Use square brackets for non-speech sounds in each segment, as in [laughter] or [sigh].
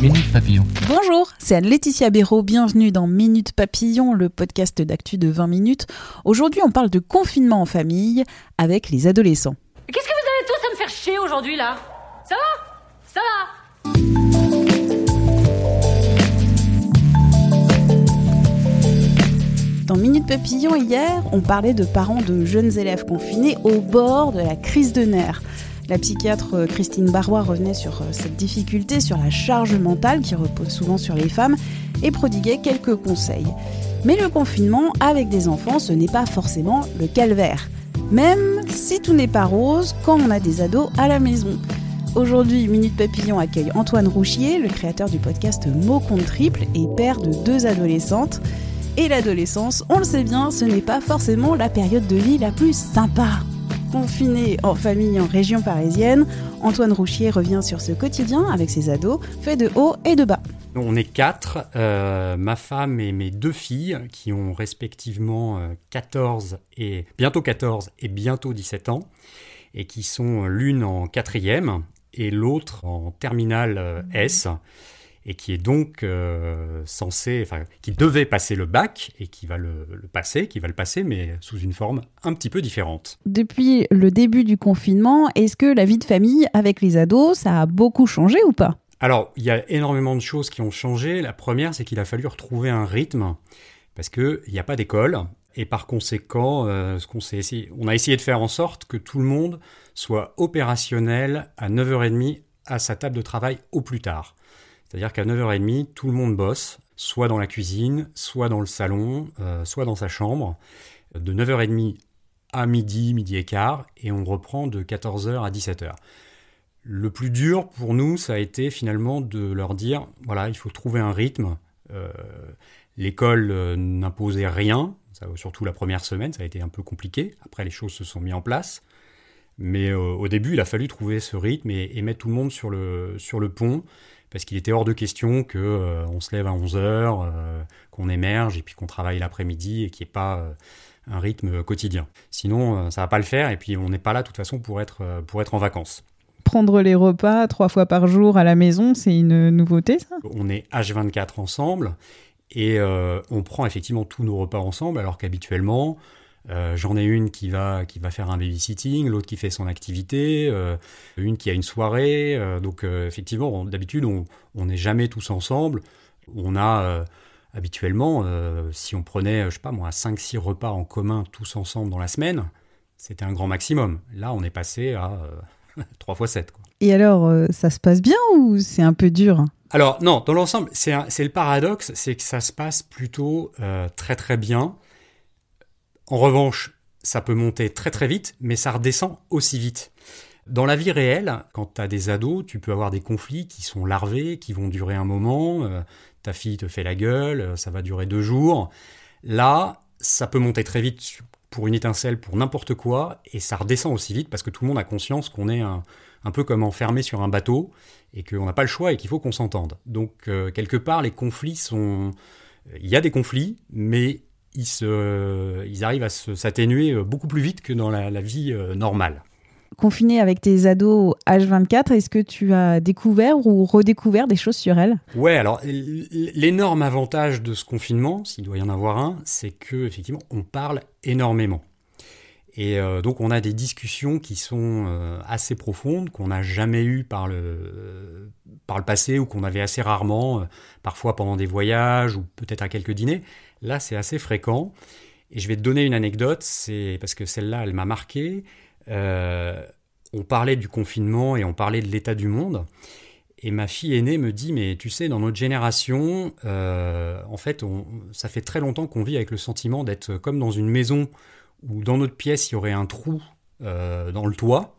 Minute Papillon. Bonjour, c'est Anne-Laetitia Béraud. Bienvenue dans Minute Papillon, le podcast d'actu de 20 minutes. Aujourd'hui, on parle de confinement en famille avec les adolescents. Qu'est-ce que vous avez tous à me faire chier aujourd'hui là? Ça va? Ça va? Dans Minute Papillon, hier, on parlait de parents de jeunes élèves confinés au bord de la crise de nerfs. La psychiatre euh, Christine Barrois revenait sur euh, cette difficulté, sur la charge mentale qui repose souvent sur les femmes et prodiguait quelques conseils. Mais le confinement avec des enfants, ce n'est pas forcément le calvaire. Même si tout n'est pas rose quand on a des ados à la maison. Aujourd'hui, Minute Papillon accueille Antoine Rouchier, le créateur du podcast Mots contre triple et père de deux adolescentes. Et l'adolescence, on le sait bien, ce n'est pas forcément la période de vie la plus sympa. Confiné en famille en région parisienne, Antoine Rouchier revient sur ce quotidien avec ses ados, fait de haut et de bas. On est quatre, euh, ma femme et mes deux filles, qui ont respectivement euh, 14 et bientôt 14 et bientôt 17 ans, et qui sont l'une en quatrième et l'autre en terminale euh, S, et qui est donc euh, censé, enfin, qui devait passer le bac et qui va le, le passer, qui va le passer, mais sous une forme un petit peu différente. Depuis le début du confinement, est-ce que la vie de famille avec les ados, ça a beaucoup changé ou pas? Alors, il y a énormément de choses qui ont changé. La première, c'est qu'il a fallu retrouver un rythme parce qu'il n'y a pas d'école. Et par conséquent, euh, ce qu'on essayé, on a essayé de faire en sorte que tout le monde soit opérationnel à 9h30 à sa table de travail au plus tard. C'est-à-dire qu'à 9h30, tout le monde bosse, soit dans la cuisine, soit dans le salon, euh, soit dans sa chambre, de 9h30 à midi, midi et quart, et on reprend de 14h à 17h. Le plus dur pour nous, ça a été finalement de leur dire, voilà, il faut trouver un rythme. Euh, L'école euh, n'imposait rien, surtout la première semaine, ça a été un peu compliqué. Après, les choses se sont mises en place. Mais au début, il a fallu trouver ce rythme et, et mettre tout le monde sur le pont, parce qu'il était hors de question que euh, on se lève à 11h, euh, qu'on émerge et puis qu'on travaille l'après-midi et qu'il n'y ait pas euh, un rythme quotidien. Sinon, euh, ça va pas le faire et puis on n'est pas là de toute façon pour être, pour être en vacances. Prendre les repas trois fois par jour à la maison, c'est une nouveauté ça? On est H24 ensemble et on prend effectivement tous nos repas ensemble alors qu'habituellement, euh, j'en ai une qui va, qui va faire un babysitting, l'autre qui fait son activité, euh, une qui a une soirée. euh, donc effectivement, d'habitude, on on n'est jamais tous ensemble. On a habituellement, si on prenait, je sais pas moi, 5-6 repas en commun tous ensemble dans la semaine, c'était un grand maximum. Là, on est passé à euh, [laughs] 3 fois 7. Quoi. Et alors, ça se passe bien ou c'est un peu dur? Alors non, dans l'ensemble, c'est le paradoxe, c'est que ça se passe plutôt très très bien. En revanche, ça peut monter très très vite, mais ça redescend aussi vite. Dans la vie réelle, quand tu as des ados, tu peux avoir des conflits qui sont larvés, qui vont durer un moment. euh, ta fille te fait la gueule, euh, ça va durer deux jours. Là, ça peut monter très vite pour une étincelle, pour n'importe quoi, et ça redescend aussi vite parce que tout le monde a conscience qu'on est un, peu comme enfermé sur un bateau et qu'on n'a pas le choix et qu'il faut qu'on s'entende. Donc, euh, quelque part, les conflits sont. Il y a des conflits, mais ils, se... ils arrivent à s'atténuer euh, beaucoup plus vite que dans la, la vie euh, normale. Confiné avec tes ados H24, est-ce que tu as découvert ou redécouvert des choses sur elles Ouais, alors l'énorme avantage de ce confinement, s'il doit y en avoir un, c'est que effectivement on parle énormément. Et euh, donc on a des discussions qui sont euh, assez profondes, qu'on n'a jamais eues par le, par le passé ou qu'on avait assez rarement, parfois pendant des voyages ou peut-être à quelques dîners. Là c'est assez fréquent. Et je vais te donner une anecdote, c'est parce que celle-là elle m'a marqué. Euh, on parlait du confinement et on parlait de l'état du monde. Et ma fille aînée me dit, mais tu sais, dans notre génération, euh, en fait, ça fait très longtemps qu'on vit avec le sentiment d'être comme dans une maison où dans notre pièce, il y aurait un trou euh, dans le toit.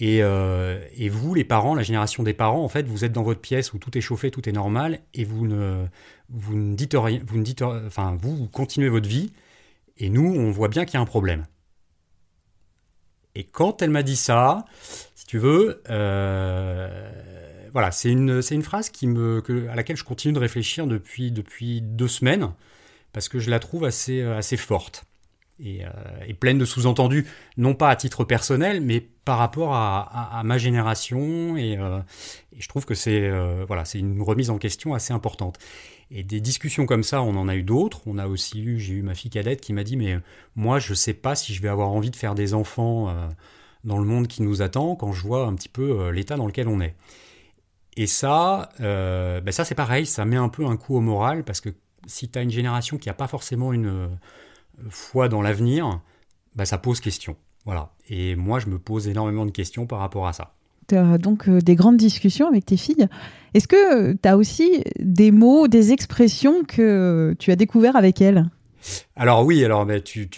Et, et, vous, les parents, la génération des parents, en fait, vous êtes dans votre pièce où tout est chauffé, tout est normal, et vous ne, vous ne dites rien, vous ne dites, enfin, vous, vous continuez votre vie, et nous, on voit bien qu'il y a un problème. Et quand elle m'a dit ça, si tu veux, euh, voilà, c'est une, c'est une phrase qui me, à laquelle je continue de réfléchir depuis, depuis deux semaines, parce que je la trouve assez, assez forte et, euh, pleine de sous-entendus, non pas à titre personnel, mais par rapport à, ma génération. Euh, et, je trouve que c'est, voilà, c'est une remise en question assez importante. Et des discussions comme ça, on en a eu d'autres. On a aussi eu, j'ai eu ma fille cadette qui m'a dit, mais moi, je sais pas si je vais avoir envie de faire des enfants euh, dans le monde qui nous attend quand je vois un petit peu euh, l'état dans lequel on est. Et ça, euh, ben ça c'est pareil, ça met un peu un coup au moral parce que si tu as une génération qui n'a pas forcément une foi dans l'avenir, ben ça pose question. Voilà. Et moi, je me pose énormément de questions par rapport à ça tu as donc euh, des grandes discussions avec tes filles. Est-ce que tu as aussi des mots, des expressions que tu as découvert avec elles? Alors oui, alors tu,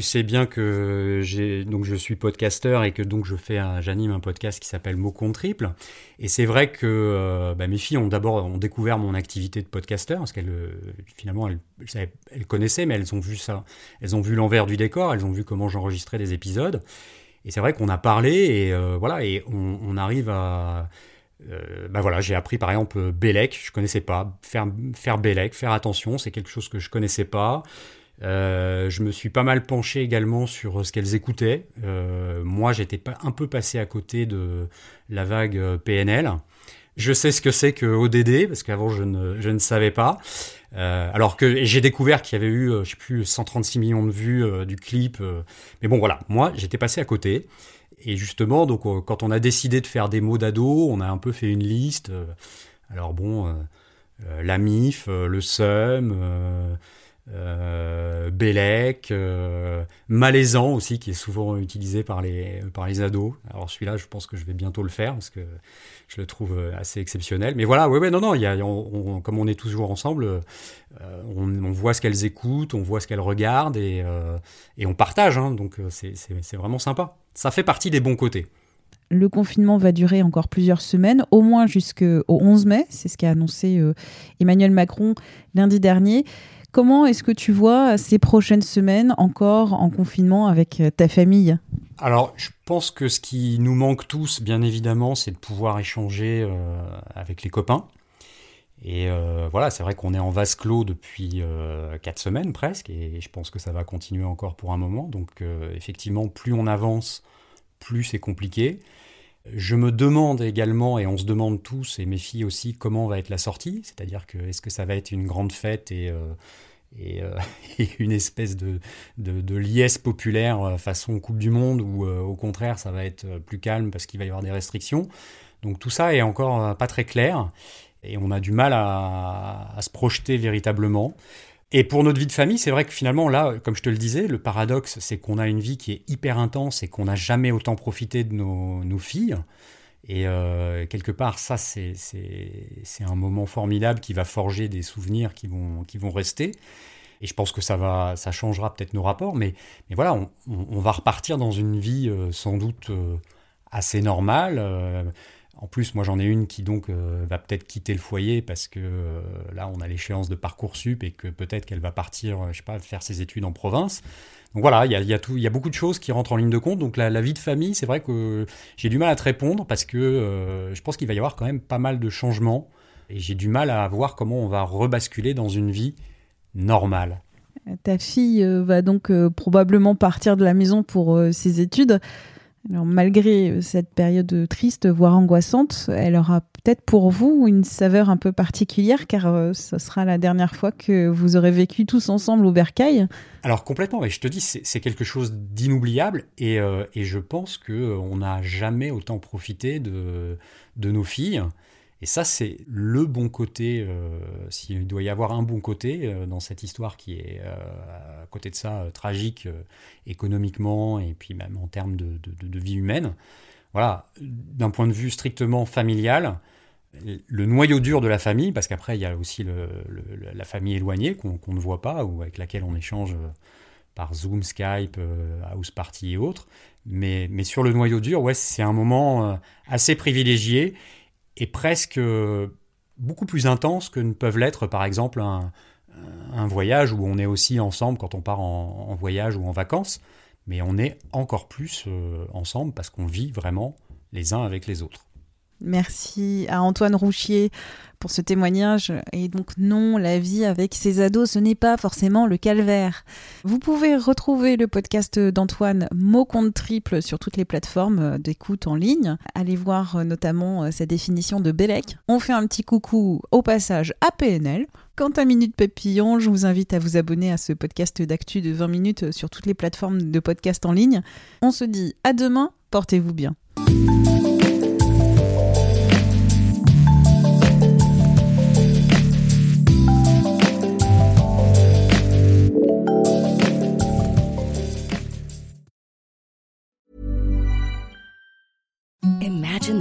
sais bien que donc je suis podcasteur et que donc je fais j'anime un podcast qui s'appelle Mots contre triple. Et c'est vrai que euh, bah, mes filles ont d'abord ont découvert mon activité de podcasteur parce qu'elles euh, finalement elles, elles, connaissaient mais elles ont vu ça, elles ont vu l'envers du décor, elles ont vu comment j'enregistrais des épisodes. Et c'est vrai qu'on a parlé et euh, voilà et on, arrive à euh, bah voilà, j'ai appris par exemple Bélec, je connaissais pas. Faire, Bélec, faire attention, c'est quelque chose que je connaissais pas. Euh, je me suis pas mal penché également sur ce qu'elles écoutaient. moi, j'étais pas un peu passé à côté de la vague PNL. Je sais ce que c'est que ODD parce qu'avant je ne, je ne savais pas. Euh, alors que j'ai découvert qu'il y avait eu, euh, je sais plus, 136 millions de vues euh, du clip. mais bon, voilà, moi, j'étais passé à côté. Et justement, donc, quand on a décidé de faire des mots d'ado, on a un peu fait une liste. alors bon, la MIF, le SEUM, euh, Bélec, Malaisant aussi, qui est souvent utilisé par les, par les ados. Alors celui-là, je pense que je vais bientôt le faire parce que je le trouve euh, assez exceptionnel. Mais voilà, ouais, ouais, non, non, comme on est toujours ensemble, euh, on, voit ce qu'elles écoutent, on voit ce qu'elles regardent et, euh, et on partage. Hein, donc c'est vraiment sympa. Ça fait partie des bons côtés. Le confinement va durer encore plusieurs semaines, au moins jusqu'au 11 mai. C'est ce qu'a annoncé Emmanuel Macron lundi dernier. Comment est-ce que tu vois ces prochaines semaines encore en confinement avec ta famille? Alors, je pense que ce qui nous manque tous, bien évidemment, c'est de pouvoir échanger euh, avec les copains. Et euh, voilà, c'est vrai qu'on est en vase clos depuis euh, quatre semaines presque, et je pense que ça va continuer encore pour un moment. Donc, effectivement, plus on avance, plus c'est compliqué. Je me demande également, et on se demande tous, et mes filles aussi, comment va être la sortie. C'est-à-dire que est-ce que ça va être une grande fête et euh, et, [laughs] une espèce de, liesse populaire euh, façon Coupe du Monde euh, au contraire ça va être plus calme parce qu'il va y avoir des restrictions. Donc tout ça est encore pas très clair et on a du mal à, se projeter véritablement. Et pour notre vie de famille, c'est vrai que finalement, là, comme je te le disais, le paradoxe, c'est qu'on a une vie qui est hyper intense et qu'on n'a jamais autant profité de nos, nos filles. Et euh, quelque part, ça, c'est un moment formidable qui va forger des souvenirs qui vont, qui vont rester. Et je pense que ça, va, ça changera peut-être nos rapports, mais, mais voilà, on, va repartir dans une vie euh, sans doute euh, assez normale. En plus, moi, j'en ai une qui donc va peut-être quitter le foyer parce que là, on a l'échéance de Parcoursup et que peut-être qu'elle va partir, je sais pas, faire ses études en province. Donc voilà, il y a, y, a beaucoup de choses qui rentrent en ligne de compte. Donc la, vie de famille, c'est vrai que j'ai du mal à te répondre parce que euh, je pense qu'il va y avoir quand même pas mal de changements et j'ai du mal à voir comment on va rebasculer dans une vie normale. Ta fille euh, va donc euh, probablement partir de la maison pour ses études. Alors, malgré cette période triste, voire angoissante, elle aura peut-être pour vous une saveur un peu particulière, car euh, ce sera la dernière fois que vous aurez vécu tous ensemble au bercail. Alors complètement, mais je te dis, c'est quelque chose d'inoubliable, et, euh, et, je pense qu'on euh, n'a jamais autant profité de, de nos filles. Et ça, c'est le bon côté, euh, s'il doit y avoir un bon côté euh, dans cette histoire qui est, euh, à côté de ça, tragique économiquement et puis même en termes de, vie humaine. Voilà, d'un point de vue strictement familial, le noyau dur de la famille, parce qu'après, il y a aussi la famille éloignée qu'on ne voit pas ou avec laquelle on échange par Zoom, Skype, House Party et autres. Mais, mais sur le noyau dur, ouais, c'est un moment assez privilégié et presque beaucoup plus intense que ne peuvent l'être, par exemple, un, un, voyage où on est aussi ensemble quand on part en, voyage ou en vacances, mais on est encore plus ensemble parce qu'on vit vraiment les uns avec les autres. Merci à Antoine Rouchier pour ce témoignage. Et donc non, la vie avec ses ados, ce n'est pas forcément le calvaire. Vous pouvez retrouver le podcast d'Antoine Mot compte triple sur toutes les plateformes d'écoute en ligne. Allez voir euh, notamment euh, sa définition de Bélec. On fait un petit coucou au passage à PNL. Quant à Minute Papillon, je vous invite à vous abonner à ce podcast d'actu de 20 minutes sur toutes les plateformes de podcast en ligne. On se dit à demain, portez-vous bien.